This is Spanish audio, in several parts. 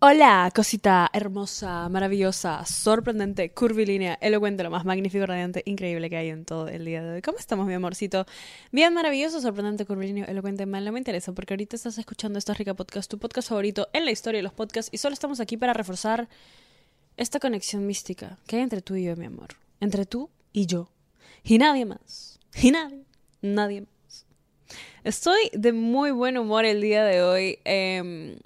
Hola, cosita hermosa, maravillosa, sorprendente, curvilínea, elocuente, lo más magnífico, radiante, increíble que hay en todo el día de hoy. ¿Cómo estamos, mi amorcito? Bien, maravilloso, sorprendente, curvilíneo, elocuente, mal, no me interesa porque ahorita estás escuchando esta rica podcast, tu podcast favorito en la historia de los podcasts y solo estamos aquí para reforzar esta conexión mística que hay entre tú y yo, mi amor. Entre tú y yo. Y nadie más. Y nadie. Nadie más. Estoy de muy buen humor el día de hoy. Eh,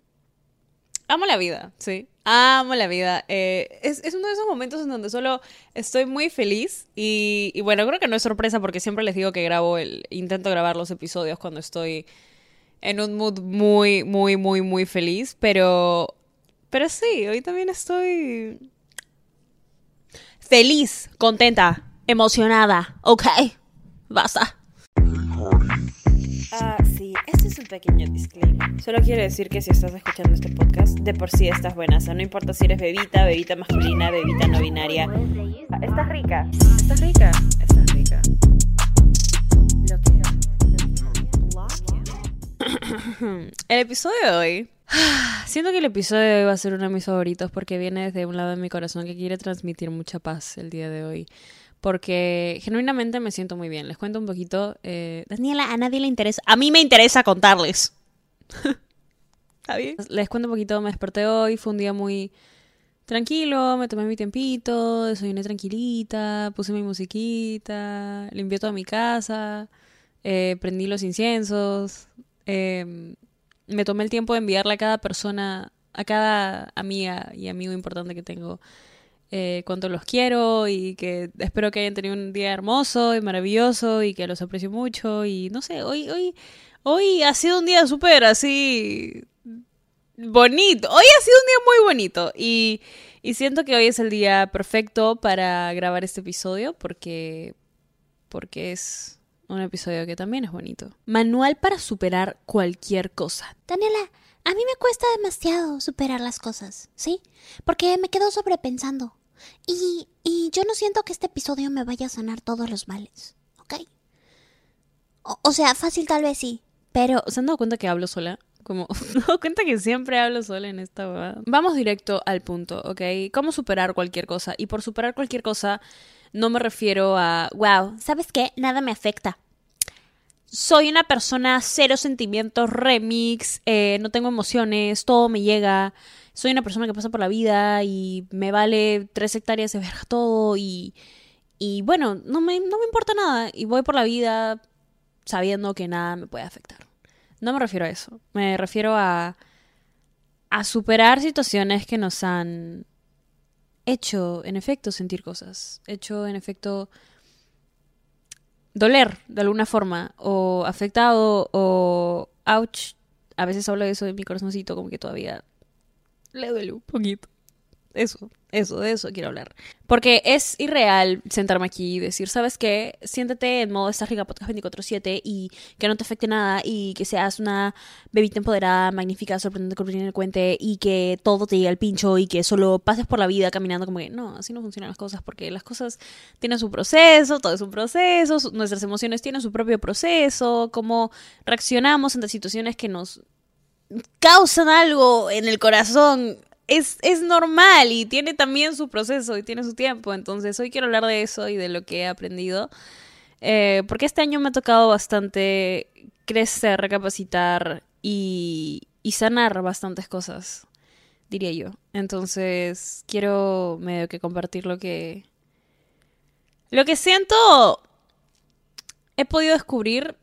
amo la vida, sí. Amo la vida. Eh, es, uno de esos momentos en donde solo estoy muy feliz y, bueno, creo que no es sorpresa porque siempre les digo que grabo el, intento grabar los episodios cuando estoy en un mood muy, muy, muy, muy feliz, pero, pero sí, hoy también estoy feliz, contenta, emocionada, ok, basta. Es un pequeño disclaimer. Solo quiero decir que si estás escuchando este podcast, de por sí estás buena. O sea, no importa si eres bebita, bebita masculina, bebita no binaria. Estás rica. Estás rica. Estás rica. Lo que. El episodio de hoy. Siento que el episodio de hoy va a ser uno de mis favoritos porque viene desde un lado de mi corazón que quiere transmitir mucha paz el día de hoy porque genuinamente me siento muy bien. Les cuento un poquito. Eh, Daniela, a nadie le interesa. A mí me interesa contarles. ¿Está? Les cuento un poquito. Me desperté hoy. Fue un día muy tranquilo. Me tomé mi tiempito. Desayuné tranquilita. Puse mi musiquita. Limpié toda mi casa. Eh, prendí los inciensos. Em, me tomé el tiempo de enviarle a cada persona, a cada amiga y amigo importante que tengo eh, cuánto los quiero y que espero que hayan tenido un día hermoso y maravilloso y que los aprecio mucho y no sé, hoy, hoy, hoy ha sido un día súper así bonito, hoy ha sido un día muy bonito y, y siento que hoy es el día perfecto para grabar este episodio porque, porque es un episodio que también es bonito. Manual para superar cualquier cosa. Daniela, a mí me cuesta demasiado superar las cosas, ¿sí? Porque me quedo sobrepensando. Y, y yo no siento que este episodio me vaya a sanar todos los males, ¿ok? O, sea, fácil tal vez sí, pero... ¿Se han dado cuenta que hablo sola? Como, ¿se han dado cuenta que siempre hablo sola en esta boda? Vamos directo al punto, ¿ok? ¿Cómo superar cualquier cosa? Y por superar cualquier cosa, no me refiero a, wow, ¿sabes qué? Nada me afecta. Soy una persona cero sentimientos, remix, eh, no tengo emociones, todo me llega soy una persona que pasa por la vida y me vale tres hectáreas de verga todo y, y bueno, no me, no me importa nada y voy por la vida sabiendo que nada me puede afectar. No me refiero a eso, me refiero a, a superar situaciones que nos han hecho en efecto sentir cosas, hecho en efecto doler de alguna forma o afectado o ouch. A veces hablo de eso de mi corazoncito como que todavía le duele un poquito. Eso, eso, de eso quiero hablar. Porque es irreal sentarme aquí y decir, ¿sabes qué? Siéntate en modo esta rica podcast 24-7 y que no te afecte nada y que seas una bebita empoderada, magnífica, sorprendente, cuente y que todo te llegue al pincho y que solo pases por la vida caminando como que no, así no funcionan las cosas porque las cosas tienen su proceso, todo es un proceso, nuestras emociones tienen su propio proceso, cómo reaccionamos ante situaciones que nos causan algo en el corazón es, es, normal y tiene también su proceso y tiene su tiempo. Entonces hoy quiero hablar de eso y de lo que he aprendido. Eh, porque este año me ha tocado bastante crecer, recapacitar y, y sanar bastantes cosas, diría yo. Entonces quiero medio que compartir lo que... Lo que siento he podido descubrir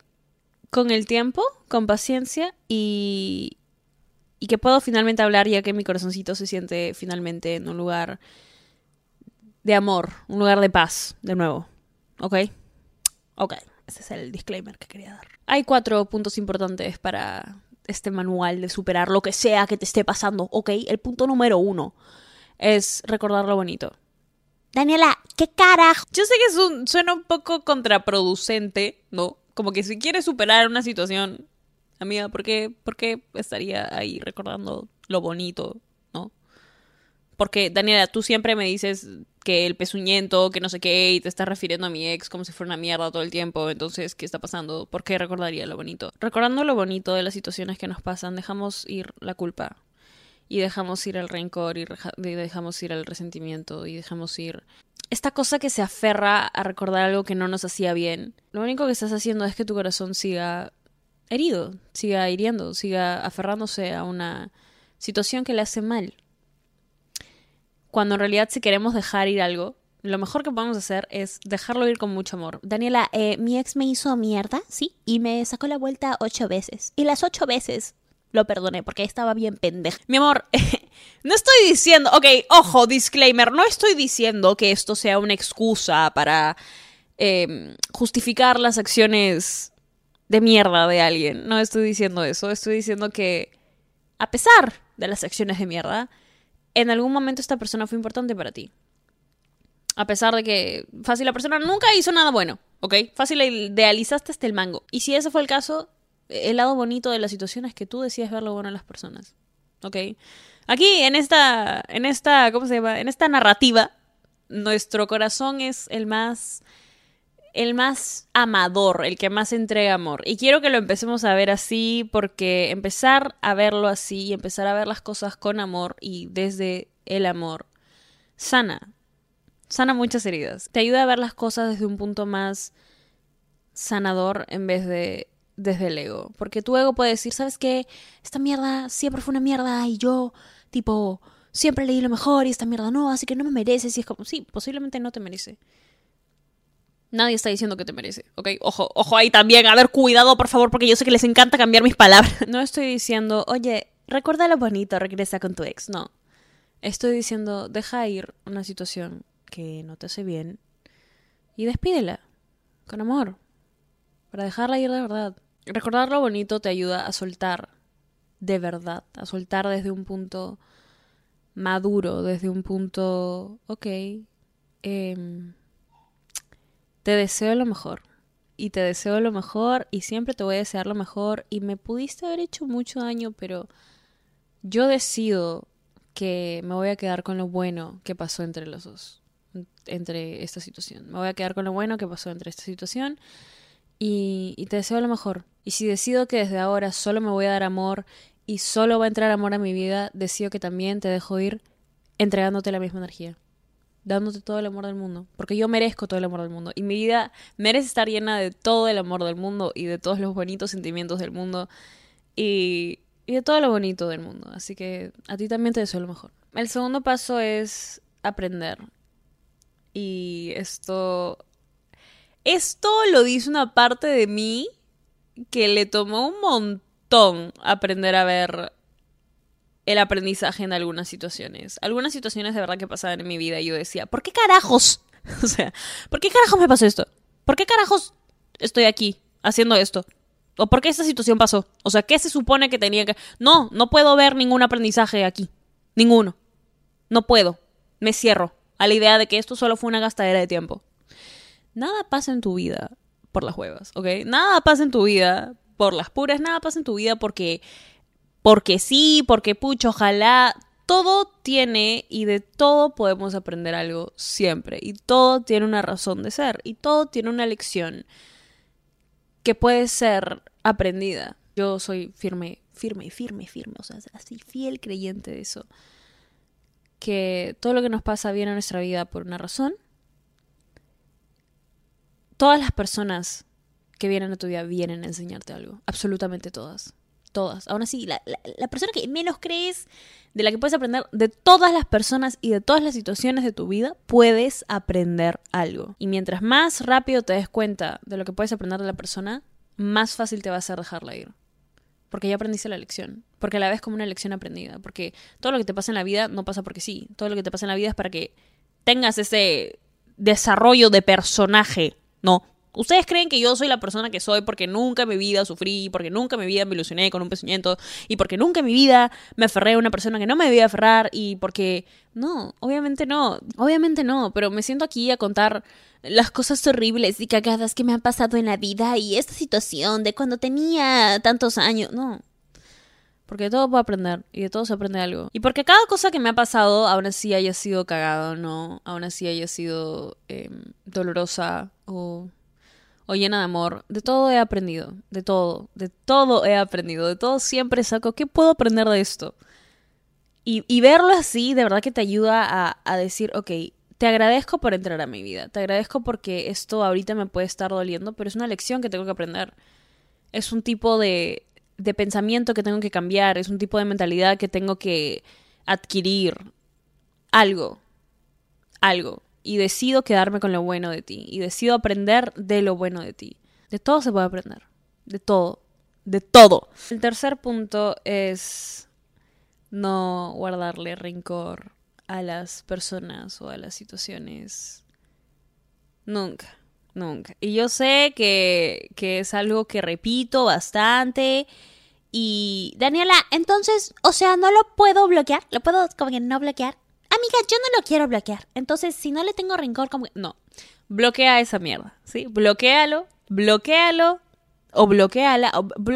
con el tiempo, con paciencia y, y que puedo finalmente hablar ya que mi corazoncito se siente finalmente en un lugar de amor, un lugar de paz, de nuevo. ¿Ok? Ok, ese es el disclaimer que quería dar. Hay cuatro puntos importantes para este manual de superar lo que sea que te esté pasando, ¿ok? El punto número uno es recordar lo bonito. Daniela, ¿qué carajo? Yo sé que es un, suena un poco contraproducente, ¿no? Como que si quieres superar una situación, amiga, ¿por qué, ¿por qué estaría ahí recordando lo bonito, no? Porque, Daniela, tú siempre me dices que el pezuñento, que no sé qué, y te estás refiriendo a mi ex como si fuera una mierda todo el tiempo. Entonces, ¿qué está pasando? ¿Por qué recordaría lo bonito? Recordando lo bonito de las situaciones que nos pasan, dejamos ir la culpa. y dejamos ir el rencor y, y dejamos ir el resentimiento y dejamos ir esta cosa que se aferra a recordar algo que no nos hacía bien. Lo único que estás haciendo es que tu corazón siga herido, siga hiriendo, siga aferrándose a una situación que le hace mal. Cuando en realidad si queremos dejar ir algo, lo mejor que podemos hacer es dejarlo ir con mucho amor. Daniela, eh, mi ex me hizo mierda, sí, y me sacó la vuelta ocho veces. Y las ocho veces lo perdoné porque estaba bien pendeja. Mi amor, no estoy diciendo, ok, ojo, disclaimer, no estoy diciendo que esto sea una excusa para eh, justificar las acciones de mierda de alguien. No estoy diciendo eso, estoy diciendo que a pesar de las acciones de mierda, en algún momento esta persona fue importante para ti. A pesar de que fácil la persona nunca hizo nada bueno, ¿ok? Fácil idealizaste hasta el mango. Y si ese fue el caso, el lado bonito de la situación es que tú decides ver lo bueno en las personas, ¿ok? Aquí, en esta, en esta, ¿cómo se llama? En esta narrativa, nuestro corazón es el más, el más amador, el que más entrega amor. Y quiero que lo empecemos a ver así, porque empezar a verlo así y empezar a ver las cosas con amor y desde el amor sana, sana muchas heridas. Te ayuda a ver las cosas desde un punto más sanador en vez de desde el ego. Porque tu ego puede decir, ¿sabes qué? Esta mierda siempre fue una mierda y yo, tipo, siempre leí lo mejor y esta mierda no, así que no me mereces. Y es como, sí, posiblemente no te merece. Nadie está diciendo que te merece, ¿ok? Ojo, ojo ahí también. A ver, cuidado, por favor, porque yo sé que les encanta cambiar mis palabras. No estoy diciendo, oye, recuerda lo bonito, regresa con tu ex. No. Estoy diciendo, deja ir una situación que no te hace bien y despídela con amor para dejarla ir de verdad. Recordar lo bonito te ayuda a soltar de verdad, a soltar desde un punto maduro, desde un punto, ok, em, te deseo lo mejor y te deseo lo mejor y siempre te voy a desear lo mejor y me pudiste haber hecho mucho daño, pero yo decido que me voy a quedar con lo bueno que pasó entre los dos, entre esta situación. Me voy a quedar con lo bueno que pasó entre esta situación y, y, te deseo lo mejor. Y si decido que desde ahora solo me voy a dar amor y solo va a entrar amor a mi vida, decido que también te dejo ir entregándote la misma energía, dándote todo el amor del mundo, porque yo merezco todo el amor del mundo y mi vida merece estar llena de todo el amor del mundo y de todos los bonitos sentimientos del mundo y, y de todo lo bonito del mundo. Así que a ti también te deseo lo mejor. El segundo paso es aprender. Y esto esto lo dice una parte de mí que le tomó un montón aprender a ver el aprendizaje en algunas situaciones. Algunas situaciones de verdad que pasaban en mi vida y yo decía, ¿por qué carajos? O sea, ¿por qué carajos me pasó esto? ¿Por qué carajos estoy aquí haciendo esto? ¿O por qué esta situación pasó? O sea, ¿qué se supone que tenía que...? No, no puedo ver ningún aprendizaje aquí. Ninguno. No puedo. Me cierro a la idea de que esto solo fue una gastadera de tiempo nada pasa en tu vida por las huevas, ¿ok? Nada pasa en tu vida por las puras, nada pasa en tu vida porque, porque sí, porque pucho, ojalá. Todo tiene y de todo podemos aprender algo siempre. Y todo tiene una razón de ser. Y todo tiene una lección que puede ser aprendida. Yo soy firme, firme, firme, firme. O sea, así fiel creyente de eso. Que todo lo que nos pasa viene a nuestra vida por una razón todas las personas que vienen a tu vida vienen a enseñarte algo. Absolutamente todas. Todas. Aún así, la, persona que menos crees, de la que puedes aprender, de todas las personas y de todas las situaciones de tu vida, puedes aprender algo. Y mientras más rápido te des cuenta de lo que puedes aprender de la persona, más fácil te va a ser dejarla ir. Porque ya aprendiste la lección. Porque la ves como una lección aprendida. Porque todo lo que te pasa en la vida no pasa porque sí. Todo lo que te pasa en la vida es para que tengas ese desarrollo de personaje no. Ustedes creen que yo soy la persona que soy porque nunca en mi vida sufrí, porque nunca en mi vida me ilusioné con un pezuñento y porque nunca en mi vida me aferré a una persona que no me debía aferrar y porque... No, obviamente no, obviamente no, pero me siento aquí a contar las cosas horribles y cagadas que me han pasado en la vida y esta situación de cuando tenía tantos años. No, porque de todo puedo aprender y de todo se aprende algo. Y porque cada cosa que me ha pasado, aún así haya sido cagado, ¿no? Aún así haya sido eh, dolorosa o, o llena de amor, de todo he aprendido. De todo, de todo he aprendido. De todo siempre saco, ¿qué puedo aprender de esto? Y, verlo así, de verdad que te ayuda a, a decir, ok, te agradezco por entrar a mi vida, te agradezco porque esto ahorita me puede estar doliendo, pero es una lección que tengo que aprender. Es un tipo de, de pensamiento que tengo que cambiar, es un tipo de mentalidad que tengo que adquirir. Algo, algo. Y decido quedarme con lo bueno de ti. Y decido aprender de lo bueno de ti. De todo se puede aprender. De todo. De todo. El tercer punto es no guardarle rencor a las personas o a las situaciones. Nunca, nunca. Y yo sé que, que es algo que repito bastante. Y Daniela, entonces, o sea, no lo puedo bloquear, lo puedo como que no bloquear. Amiga, yo no lo quiero bloquear. Entonces, si no le tengo rencor, como que no. Bloquea esa mierda, ¿sí? Bloquéalo, bloquéalo o bloquea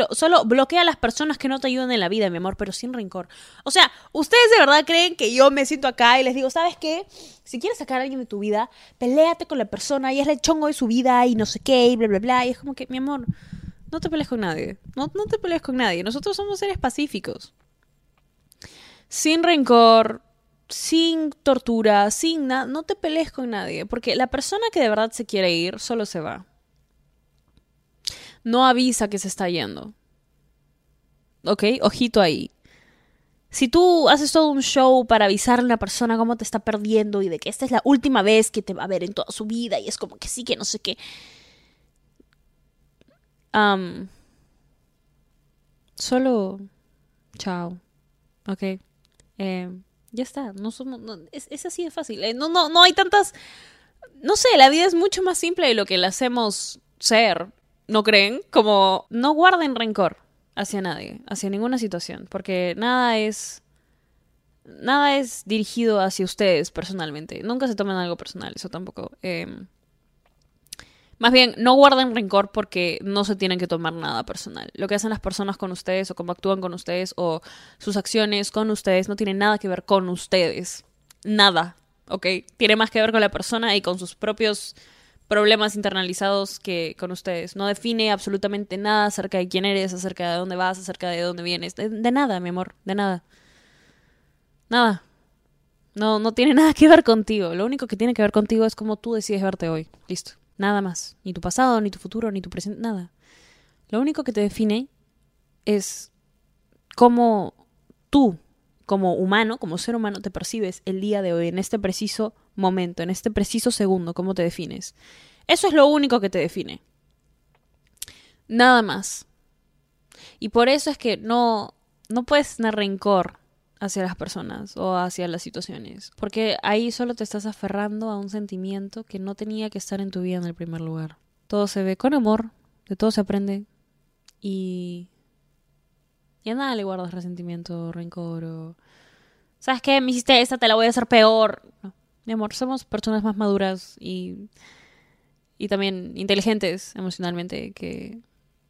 o solo bloquea a las personas que no te ayudan en la vida, mi amor, pero sin rencor. O sea, ¿ustedes de verdad creen que yo me siento acá y les digo, ¿sabes qué? Si quieres sacar a alguien de tu vida, peléate con la persona y es el chongo de su vida y no sé qué y bla, bla, bla. Y es como que, mi amor, no te pelees con nadie. No, no te pelees con nadie. Nosotros somos seres pacíficos. Sin rencor, sin tortura, sin nada. No te pelees con nadie. Porque la persona que de verdad se quiere ir, solo se va no avisa que se está yendo. ¿Ok? Ojito ahí. Si tú haces todo un show para avisarle a una persona cómo te está perdiendo y de que esta es la última vez que te va a ver en toda su vida y es como que sí, que no sé qué. solo. Chao. Ok. Eh, ya está. No somos. es, así de fácil. Eh, no, no, no hay tantas. No sé, la vida es mucho más simple de lo que la hacemos ser. ¿No creen? Como no guarden rencor hacia nadie, hacia ninguna situación, porque nada es nada es dirigido hacia ustedes personalmente. Nunca se tomen algo personal, eso tampoco. Em, más bien, no guarden rencor porque no se tienen que tomar nada personal. Lo que hacen las personas con ustedes o cómo actúan con ustedes o sus acciones con ustedes no tienen nada que ver con ustedes. Nada, ¿ok? Tiene más que ver con la persona y con sus propios problemas internalizados que con ustedes. No define absolutamente nada acerca de quién eres, acerca de dónde vas, acerca de dónde vienes. De, nada, mi amor, de nada. Nada. No, no tiene nada que ver contigo. Lo único que tiene que ver contigo es cómo tú decides verte hoy. Listo. Nada más. Ni tu pasado, ni tu futuro, ni tu presente, nada. Lo único que te define es cómo tú, como humano, como ser humano, te percibes el día de hoy, en este preciso momento, en este preciso segundo, cómo te defines. Eso es lo único que te define. Nada más. Y por eso es que no, no puedes tener rencor hacia las personas o hacia las situaciones, porque ahí solo te estás aferrando a un sentimiento que no tenía que estar en tu vida en el primer lugar. Todo se ve con amor, de todo se aprende y y a nada le guardas resentimiento, rencor o ¿Sabes qué? Me hiciste esta, te la voy a hacer peor. No mi amor, somos personas más maduras y, y también inteligentes emocionalmente que,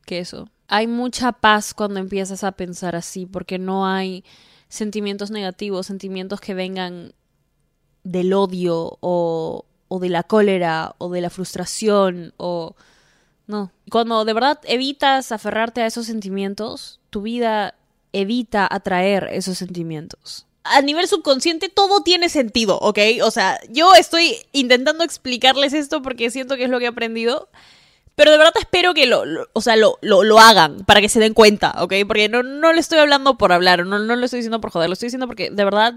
que eso. Hay mucha paz cuando empiezas a pensar así, porque no hay sentimientos negativos, sentimientos que vengan del odio o, o de la cólera o de la frustración o... No. Cuando de verdad evitas aferrarte a esos sentimientos, tu vida evita atraer esos sentimientos a nivel subconsciente todo tiene sentido, ¿ok? O sea, yo estoy intentando explicarles esto porque siento que es lo que he aprendido. Pero de verdad espero que lo, o sea, lo, lo, hagan para que se den cuenta, ¿ok? Porque no, no le estoy hablando por hablar, no, no lo estoy diciendo por joder, lo estoy diciendo porque de verdad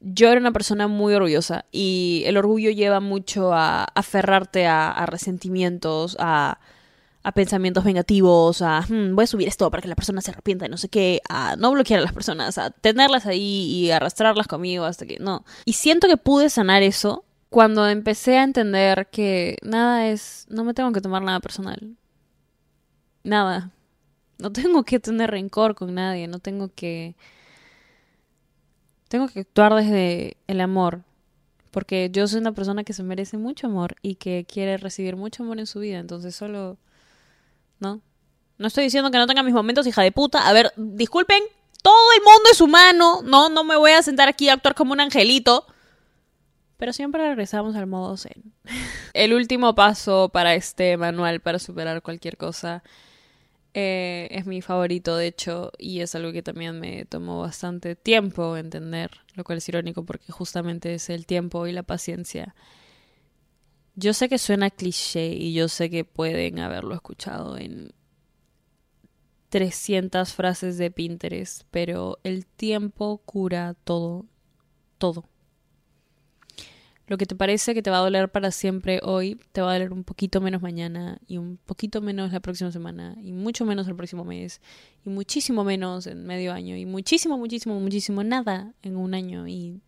yo era una persona muy orgullosa y el orgullo lleva mucho a aferrarte a resentimientos, a, a pensamientos vengativos, a hmm, voy a subir esto para que la persona se arrepienta y no sé qué, a no bloquear a las personas, a tenerlas ahí y arrastrarlas conmigo hasta que no. Y siento que pude sanar eso cuando empecé a entender que nada es, no me tengo que tomar nada personal. Nada. No tengo que tener rencor con nadie, no tengo que... Tengo que actuar desde el amor, porque yo soy una persona que se merece mucho amor y que quiere recibir mucho amor en su vida, entonces solo ¿no? No estoy diciendo que no tenga mis momentos, hija de puta. A ver, disculpen, todo el mundo es humano, ¿no? No me voy a sentar aquí a actuar como un angelito. Pero siempre regresamos al modo zen. El último paso para este manual para superar cualquier cosa Eh, es mi favorito, de hecho, y es algo que también me tomó bastante tiempo entender, lo cual es irónico porque justamente es el tiempo y la paciencia. Yo sé que suena cliché y yo sé que pueden haberlo escuchado en 300 frases de Pinterest, pero el tiempo cura todo, todo. Lo que te parece que te va a doler para siempre hoy, te va a doler un poquito menos mañana y un poquito menos la próxima semana y mucho menos el próximo mes y muchísimo menos en medio año y muchísimo, muchísimo, muchísimo nada en un año y,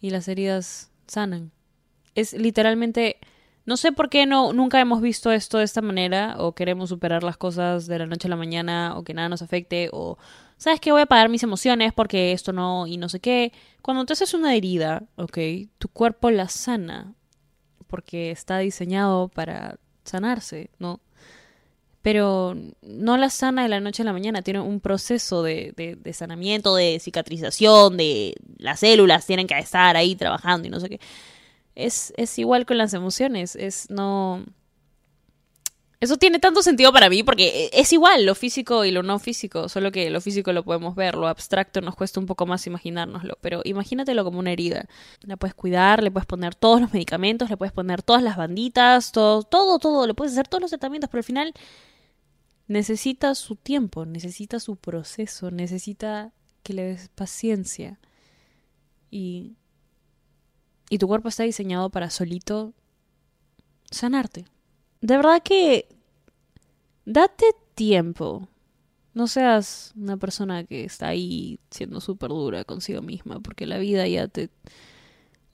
y las heridas sanan. Es literalmente, no sé por qué no, nunca hemos visto esto de esta manera o queremos superar las cosas de la noche a la mañana o que nada nos afecte o ¿sabes qué? Voy a pagar mis emociones porque esto no y no sé qué. Cuando te haces una herida, ¿ok? Tu cuerpo la sana porque está diseñado para sanarse, ¿no? Pero no la sana de la noche a la mañana, tiene un proceso de, de, de sanamiento, de cicatrización, de las células tienen que estar ahí trabajando y no sé qué. Es, es igual con las emociones, es no eso tiene tanto sentido para mí porque es igual lo físico y lo no físico, solo que lo físico lo podemos ver, lo abstracto nos cuesta un poco más imaginárnoslo, pero imagínatelo como una herida. La puedes cuidar, le puedes poner todos los medicamentos, le puedes poner todas las banditas, todo, todo, todo, le puedes hacer todos los tratamientos, pero al final necesita su tiempo, necesita su proceso, necesita que le des paciencia. Y, y tu cuerpo está diseñado para solito sanarte de verdad que date tiempo. No seas una persona que está ahí siendo súper dura consigo misma, porque la vida ya te...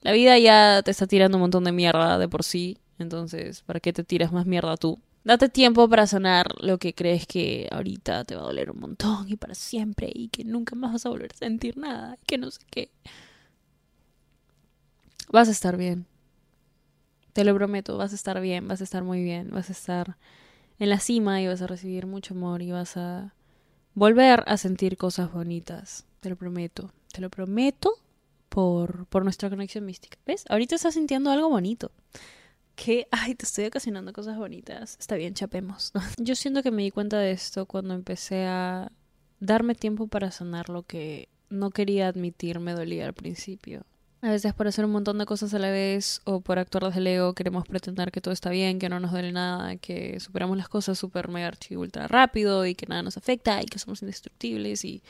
La vida ya te está tirando un montón de mierda de por sí, entonces, ¿para qué te tiras más mierda tú? Date tiempo para sanar lo que crees que ahorita te va a doler un montón y para siempre y que nunca más vas a volver a sentir nada y que no sé qué. Vas a estar bien. Te lo prometo, vas a estar bien, vas a estar muy bien, vas a estar en la cima y vas a recibir mucho amor y vas a volver a sentir cosas bonitas. Te lo prometo, te lo prometo por, por nuestra conexión mística. ¿Ves? Ahorita estás sintiendo algo bonito. Que, ay, te estoy ocasionando cosas bonitas. Está bien, chapemos. Yo siento que me di cuenta de esto cuando empecé a darme tiempo para sanar lo que no quería admitir me dolía al principio. A veces por hacer un montón de cosas a la vez o por actuar desde el ego queremos pretender que todo está bien, que no nos duele nada, que superamos las cosas súper mega archi ultra rápido y que nada nos afecta y que somos indestructibles y,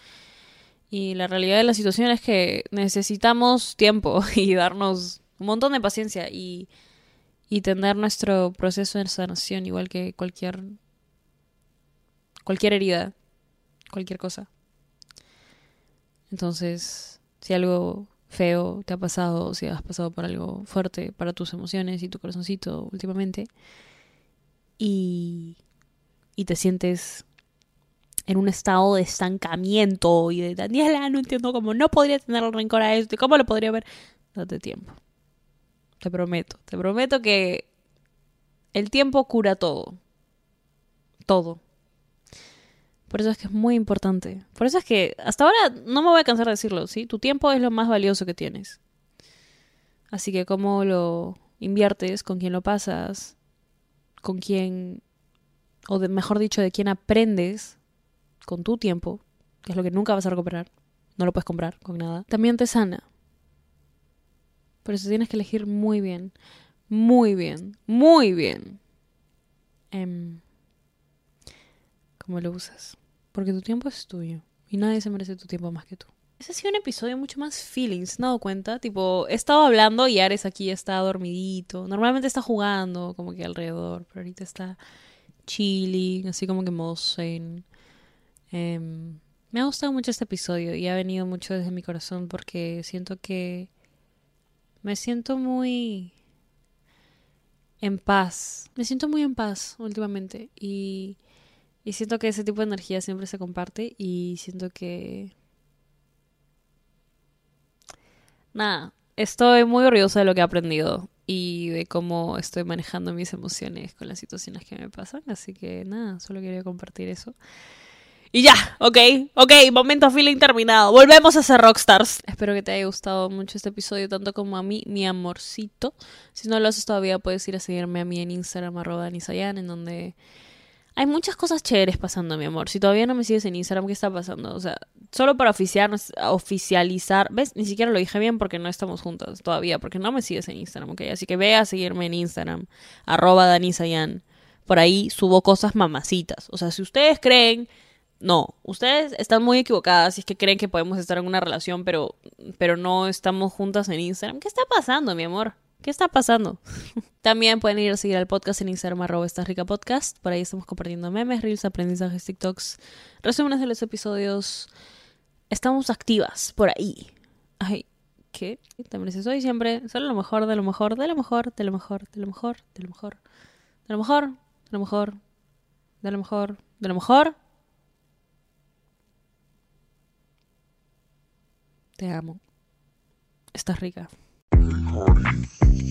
y la realidad de la situación es que necesitamos tiempo y darnos un montón de paciencia y, y tener nuestro proceso de sanación igual que cualquier cualquier herida, cualquier cosa. Entonces, si algo feo te ha pasado, si has pasado por algo fuerte para tus emociones y tu corazoncito últimamente, y, y te sientes en un estado de estancamiento y de Daniela, no entiendo cómo no podría tener rencor a esto y cómo lo podría ver. Date tiempo. Te prometo, te prometo que el tiempo cura todo. Todo. Por eso es que es muy importante. Por eso es que hasta ahora no me voy a cansar de decirlo, ¿sí? Tu tiempo es lo más valioso que tienes. Así que cómo lo inviertes, con quién lo pasas, con quién, o de, mejor dicho, de quién aprendes con tu tiempo, que es lo que nunca vas a recuperar, no lo puedes comprar con nada, también te sana. Por eso tienes que elegir muy bien, muy bien, muy bien. Eh, cómo lo usas. Porque tu tiempo es tuyo. Y nadie se merece tu tiempo más que tú. Ese ha sido un episodio mucho más feelings, ¿no cuenta? Tipo, he estado hablando y Ares aquí está dormidito. Normalmente está jugando como que alrededor, pero ahorita está chilling, así como que modo. Eh, me ha gustado mucho este episodio y ha venido mucho desde mi corazón porque siento que me siento muy en paz. Me siento muy en paz últimamente y y siento que ese tipo de energía siempre se comparte y siento que... Nada, estoy muy orgullosa de lo que he aprendido y de cómo estoy manejando mis emociones con las situaciones que me pasan. Así que nada, solo quería compartir eso. Y ya, ok, ok, momento feeling terminado. Volvemos a ser rockstars. Espero que te haya gustado mucho este episodio, tanto como a mí, mi amorcito. Si no lo haces todavía, puedes ir a seguirme a mí en Instagram, arroba Nisayan, en donde Hay muchas cosas chéveres pasando, mi amor. Si todavía no me sigues en Instagram, ¿qué está pasando? O sea, solo para oficializar. ¿Ves? Ni siquiera lo dije bien porque no estamos juntas todavía, porque no me sigues en Instagram, ¿ok? Así que ve a seguirme en Instagram, arroba danisayan. Por ahí subo cosas mamacitas. O sea, si ustedes creen no, ustedes están muy equivocadas si es que creen que podemos estar en una relación, pero, pero no estamos juntas en Instagram. ¿Qué está pasando, mi amor? ¿Qué está pasando? También pueden ir a seguir al podcast en Instagram arroba esta rica podcast. Por ahí estamos compartiendo memes, reels, aprendizajes, TikToks, resúmenes de los episodios. Estamos activas por ahí. Ay, ¿qué? También es hoy siempre. Solo lo mejor, de lo mejor, de lo mejor, de lo mejor, de lo mejor, de lo mejor, de lo mejor, de lo mejor, de lo mejor, de lo mejor. Te amo. Estás rica.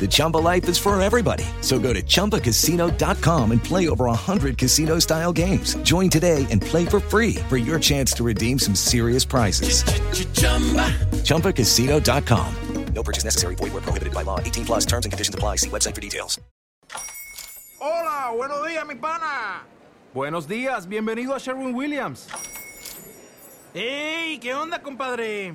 The Chumba life is for everybody. So go to ChumbaCasino.com and play over 100 casino style games. Join today and play for free for your chance to redeem some serious prizes. ChumbaCasino.com. No purchase necessary. Void where prohibited by law. 18 plus terms and conditions apply. See website for details. Hola, buenos días, mi pana. Buenos días, bienvenido a Sherwin Williams. ¡Ey! ¿Qué onda, compadre?